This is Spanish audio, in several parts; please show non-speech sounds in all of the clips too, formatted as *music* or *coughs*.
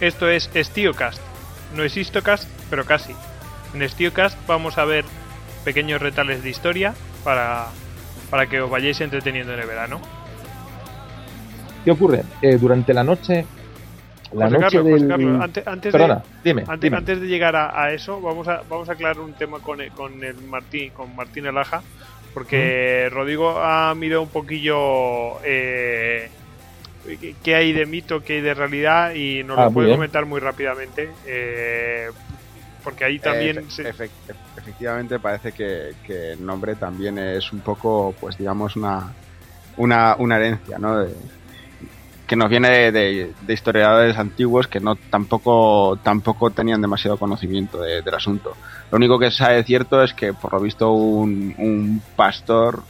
Esto es StioCast. No es Histocast, pero casi. En StioCast vamos a ver pequeños retales de historia para, para que os vayáis entreteniendo en el verano. ¿Qué ocurre? Eh, durante la noche. La José. Carlos, antes, antes Perdona, de, dime, antes, dime. antes de llegar a, a eso, vamos a, vamos a aclarar un tema con, el- con el Martín, con Martín Elaja, porque Rodrigo ha mirado un poquillo eh, qué- hay de mito, qué hay de realidad y nos Ah, lo puede bien. comentar muy rápidamente, eh, porque ahí también Efe- se- efe- efectivamente parece que, que el nombre también es un poco, pues digamos, una, una, una herencia, ¿no? De- que nos viene de, de- de historiadores antiguos que no tampoco tampoco tenían demasiado conocimiento de- del asunto. Lo único que se sabe cierto es que por lo visto un, un pastor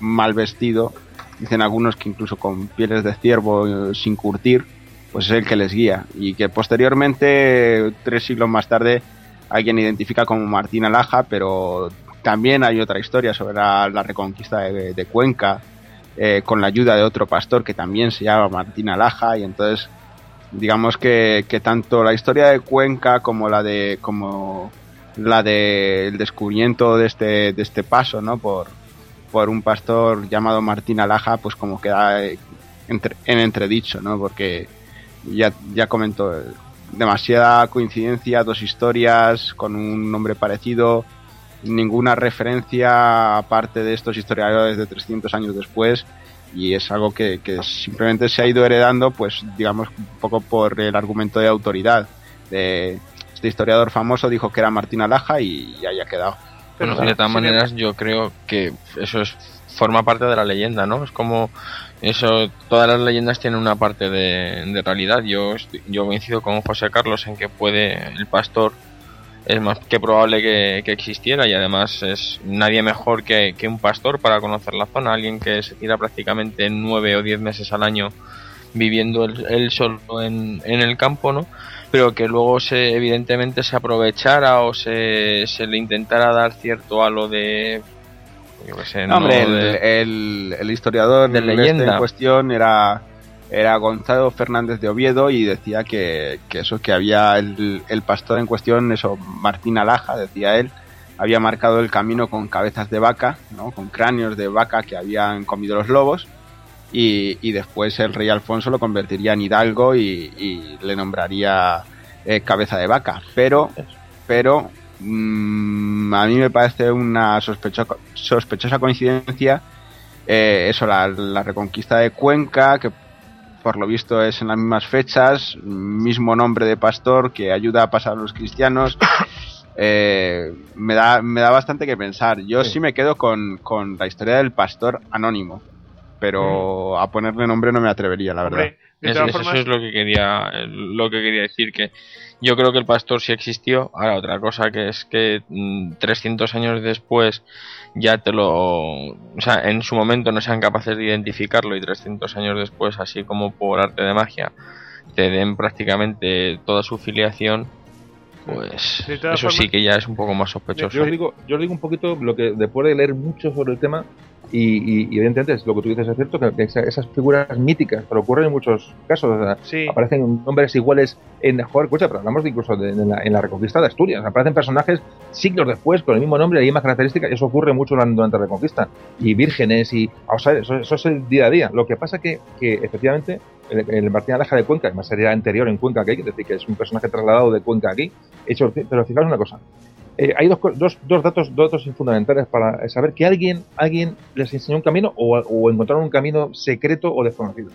mal vestido, dicen algunos que incluso con pieles de ciervo eh, sin curtir, pues es el que les guía. Y que posteriormente tres siglos más tarde alguien identifica como Martín Alaja, pero también hay otra historia sobre la, reconquista de, de Cuenca eh, con la ayuda de otro pastor que también se llama Martín Alaja. Y entonces digamos que, que tanto la historia de Cuenca como la de como la del descubrimiento de este de este paso no por por un pastor llamado Martín Alaja pues como queda eh, en entredicho no porque ya ya comentó eh, demasiada coincidencia dos historias con un nombre parecido ninguna referencia aparte de estos historiadores de 300 años después y es algo que, simplemente se ha ido heredando pues digamos un poco por el argumento de autoridad. De este historiador famoso dijo que era Martín Alaja y ahí ha quedado Pero, Bueno, de todas maneras, yo creo que eso es forma parte de la leyenda, ¿no? Es como eso, todas las leyendas tienen una parte de, de realidad. Yo yo coincido con José Carlos en que puede el pastor es más que probable que, que existiera y además es nadie mejor que, que un pastor para conocer la zona, alguien que se tira prácticamente nueve o diez meses al año viviendo él, él solo en, en el campo, ¿no? Pero que luego se evidentemente se aprovechara o se, se le intentara dar cierto de yo qué sé, No, hombre, ¿no? el, de- el- el historiador de este leyenda. en cuestión era, era Gonzalo Fernández de Oviedo y decía que, que eso, que había el, el pastor en cuestión, eso, Martín Alaja, decía él, había marcado el camino con cabezas de vaca, ¿no? con cráneos de vaca que habían comido los lobos. Y, y después el rey Alfonso lo convertiría en hidalgo y, y le nombraría eh, cabeza de vaca. Pero, pero mm, a mí me parece una sospecho- sospechosa coincidencia eh, eso, la, la reconquista de Cuenca, que por lo visto es en las mismas fechas, mismo nombre de pastor que ayuda a pasar a los cristianos. *coughs* Eh, me, da, me da bastante que pensar. Yo sí, Sí. me quedo con, con la historia del pastor anónimo, pero a ponerle nombre no me atrevería, la verdad. hombre, de Es- todas es- formas, eso es lo que quería lo que quería decir que yo creo que el pastor sí existió. Ahora otra cosa que es que mm, 300 años después ya te lo o sea en su momento no sean capaces de identificarlo y 300 años después así como por arte de magia te den prácticamente toda su filiación pues eso sí que ya es un poco más sospechoso Yo os digo, yo os digo un poquito lo que después de leer mucho sobre el tema y, y- y evidentemente es lo que tú dices es cierto que, que esa- esas figuras míticas, pero ocurren en muchos casos. o sea, sí, Aparecen nombres iguales en joder, escucha, pero hablamos de incluso de, en, la, en la reconquista de Asturias. Aparecen personajes siglos después con el mismo nombre y mismas características. Eso ocurre mucho durante la reconquista. Y vírgenes y. O sea, eso, eso es el día a día. Lo que pasa que, que efectivamente el, el Martín Alaja de Cuenca, además sería anterior en Cuenca que hay, es decir, que es un personaje trasladado de Cuenca aquí. Hecho, pero fijaos una cosa. Eh, hay dos, dos, dos datos dos datos fundamentales para saber que alguien alguien les enseñó un camino o, o encontraron un camino secreto o desconocido.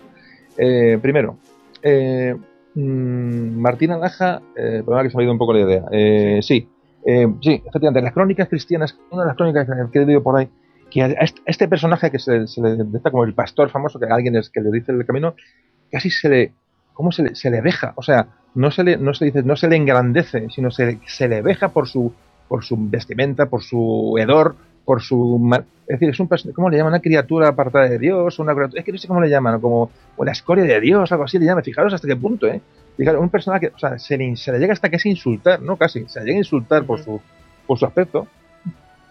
Eh, primero, eh, mm, Martín Alaja, eh, perdona que se ha ido un poco la idea. Eh, sí, eh, sí, efectivamente, las crónicas cristianas, una de las crónicas que he leído por ahí, que a este, a personaje que se, le detecta como el pastor famoso, que alguien es que le dice el camino, casi se le, ¿cómo se le, se le veja? O sea, no se le, no se dice, no se le engrandece, sino se, se le veja por su, por su vestimenta, por su hedor, por su es decir, es un ¿cómo le llaman? Una criatura apartada de Dios, una criatura- es que no sé cómo le llaman, como o la escoria de Dios, algo así le llaman, fijaros hasta qué punto, eh. Fijaros, un personaje que, o sea, se le, se le llega hasta casi a insultar, no casi, se le llega a insultar por su, por su aspecto,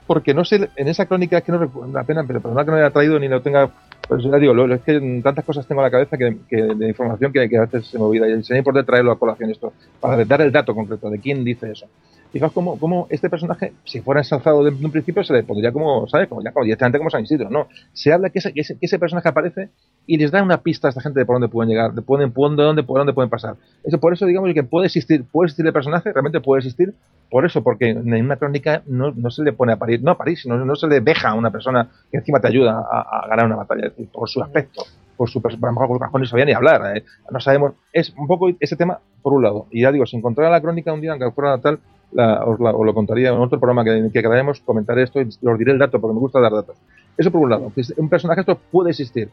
porque no sé, en esa crónica es que no recuerdo la pena, pero perdona que no haya traído ni lo tenga Pues ya digo, lo, es que tantas cosas tengo en la cabeza que, de información que, a veces se me olvida. Y sería importante traerlo a colación esto, para dar el dato concreto de quién dice eso. Fijaos cómo, cómo este personaje, si fuera ensalzado desde un principio, se le pondría como, ¿sabes? Como ya como directamente como San Isidro, ¿no? Se habla que ese, que ese, personaje aparece y les da una pista a esta gente de por dónde pueden llegar, de, pueden, por dónde, por dónde pueden pasar. Eso, por eso, digamos, que puede existir, puede existir el personaje, realmente puede existir, por eso, porque en una crónica no, no se le pone a parir, no a parir, sino no se le deja a una persona que encima te ayuda a, ganar una batalla, por su aspecto por su a lo mejor sabía ni hablar, ¿eh? no sabemos, es un poco ese tema por un lado, y ya digo, si encontrara la crónica un día, aunque fuera tal, os, lo contaría en otro programa que, que queremos comentar esto y os diré el dato porque me gusta dar datos. Eso por un lado. Un personaje esto puede existir.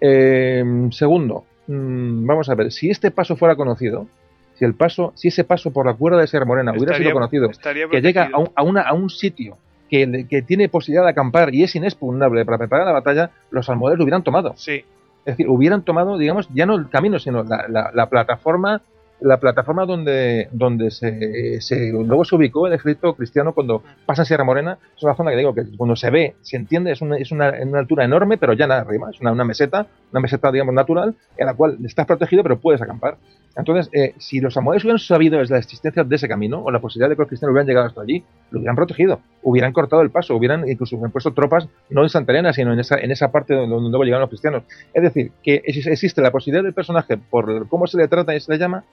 Eh, segundo, mm, vamos a ver, si este paso fuera conocido, si el paso, si ese paso por la cuerda de Ser Morena hubiera sido conocido, que llega a un, a, una, a un sitio que, que, tiene posibilidad de acampar y es inexpugnable para preparar la batalla, los almohades lo hubieran tomado. Sí. Es decir, hubieran tomado, digamos, ya no el camino, sino la, la, la plataforma la plataforma donde, donde se, se, luego se ubicó el ejército cristiano cuando pasa Sierra Morena, es una zona que digo que cuando se ve, se entiende, es una, es una, una altura enorme, pero ya nada arriba, es una, meseta, una meseta, digamos, natural, en la cual estás protegido, pero puedes acampar. Entonces, eh, si los amores hubieran sabido la existencia de ese camino, o la posibilidad de que los cristianos hubieran llegado hasta allí, lo hubieran protegido, hubieran cortado el paso, hubieran incluso puesto tropas no en Santa Elena, sino en esa, en esa parte donde, donde luego llegaron los cristianos. Es decir, que existe la posibilidad del personaje, por cómo se le trata y se le llama,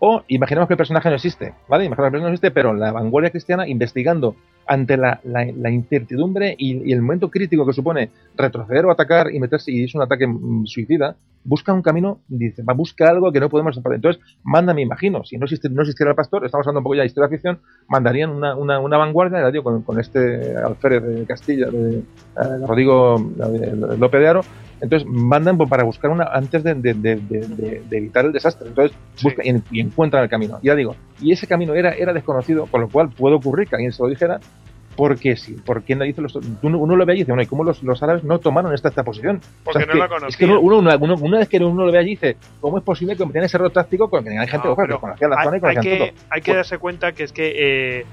o imaginemos que el personaje no existe, ¿vale? Imaginemos que el personaje no existe, pero la vanguardia cristiana, investigando ante la, la, incertidumbre y, el momento crítico que supone retroceder o atacar y meterse, y es un ataque mm, suicida, busca un camino, dice, va, busca algo que no podemos hacer. Entonces, manda, me imagino, si no, existe, no existiera el pastor, estamos hablando un poco ya de historia de ficción, mandarían una, una, vanguardia, digo, con, con, este alférez de Castilla, de, eh, Rodrigo López de Aro, entonces mandan pues, para buscar una antes de, de, de, evitar el desastre. Entonces buscan y, encuentran el camino. Ya digo, y ese camino era, era desconocido, con lo cual puede ocurrir que alguien se lo dijera, porque sí, porque no dice los, uno, lo ve allí y dice, bueno, ¿y cómo los, los árabes no tomaron esta, esta posición? Porque no la conocían. Es que uno, uno, una vez que uno lo ve allí dice, ¿cómo es posible que tengan ese error táctico con que hay gente que conocía la zona y conocían hay que, Hay que pues darse cuenta que es que eh,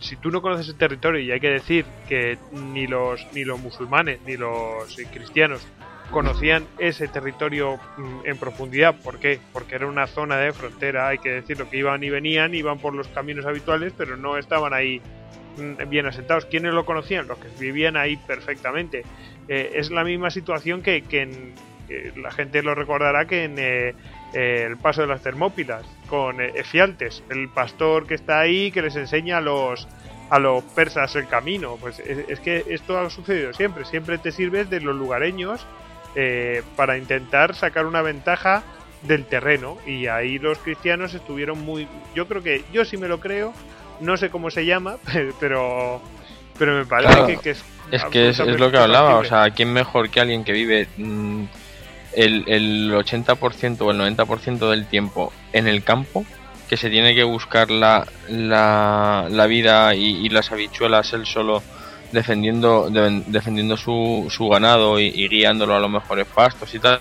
si tú no conoces el territorio y hay que decir que ni los ni los musulmanes ni los cristianos conocían ese territorio mm, en profundidad, ¿por qué? Porque era una zona de frontera, hay que decirlo, que iban y venían, iban por los caminos habituales, pero no estaban ahí mm, bien asentados. ¿Quiénes lo conocían? Los que vivían ahí perfectamente. Eh, es la misma situación que, que, la gente lo recordará que en eh, el paso de las Termópilas con Efialtes, el pastor que está ahí que les enseña a los a los persas el camino. Pues es, que esto ha sucedido siempre, siempre te sirves de los lugareños eh, para intentar sacar una ventaja del terreno. Y ahí los cristianos estuvieron muy yo creo que yo sí me lo creo no sé cómo se llama *laughs* pero pero me parece que, es es que es, lo que hablaba o sea quién mejor que alguien que vive mm, el, el 80% o el 90% del tiempo en el campo, que se tiene que buscar la, la, la vida y, las habichuelas él solo defendiendo, defendiendo su, su ganado y, guiándolo a los mejores pastos y tal,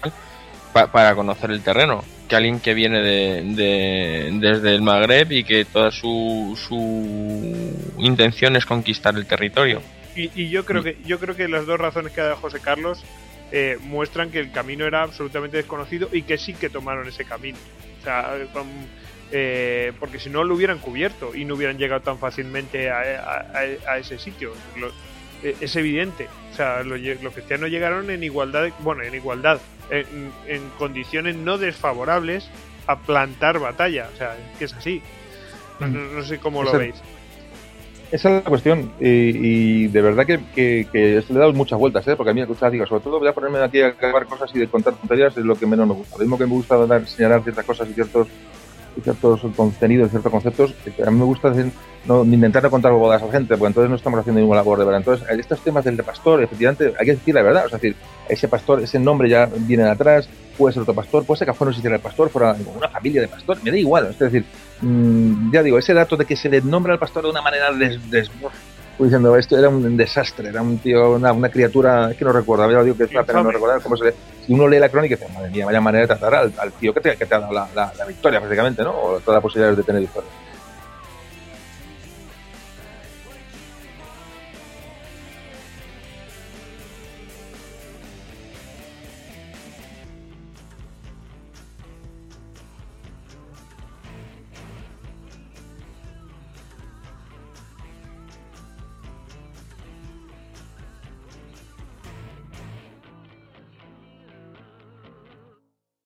para conocer el terreno. Que alguien que viene de, desde el Magreb y que toda su, su intención es conquistar el territorio. Y, y yo creo que yo creo que las dos razones que ha dado José Carlos eh, muestran que el camino era absolutamente desconocido y que sí que tomaron ese camino. O sea, eh, porque si no lo hubieran cubierto y no hubieran llegado tan fácilmente a, ese sitio. Eh, es evidente. O sea, los, cristianos llegaron en igualdad, bueno, en igualdad, en, condiciones no desfavorables a plantar batalla. O sea, que es así. No, mm. sé cómo lo veis. Esa es la cuestión. Y, de verdad que, que, le he dado muchas vueltas, ¿eh? porque a mí digo, sobre todo voy a ponerme aquí a acabar cosas y de contar tonterías es lo que menos me gusta. Lo mismo que me gusta señalar ciertas cosas y ciertos y ciertos contenidos, ciertos conceptos, que a mí me gusta decir, no, intentar no contar bodas a la gente, porque entonces no estamos haciendo ninguna labor de verdad. Entonces, estos temas del pastor, efectivamente, hay que decir la verdad. O sea, decir, ese pastor, ese nombre ya viene de atrás, puede ser otro pastor, puede ser que afuera no existiera el pastor, fuera una familia de pastor, me da igual. Es decir, Mm, ya digo, ese dato de que se le nombra al pastor de una manera des, diciendo esto era un desastre, era un tío, una, una criatura, es que no recuerdo, ya digo que es una pena no recordar cómo se le, si uno lee la crónica dice, madre mía, vaya manera de tratar al, tío que te, que te ha dado la, la, victoria, básicamente, ¿no? O todas las posibilidades de tener victoria.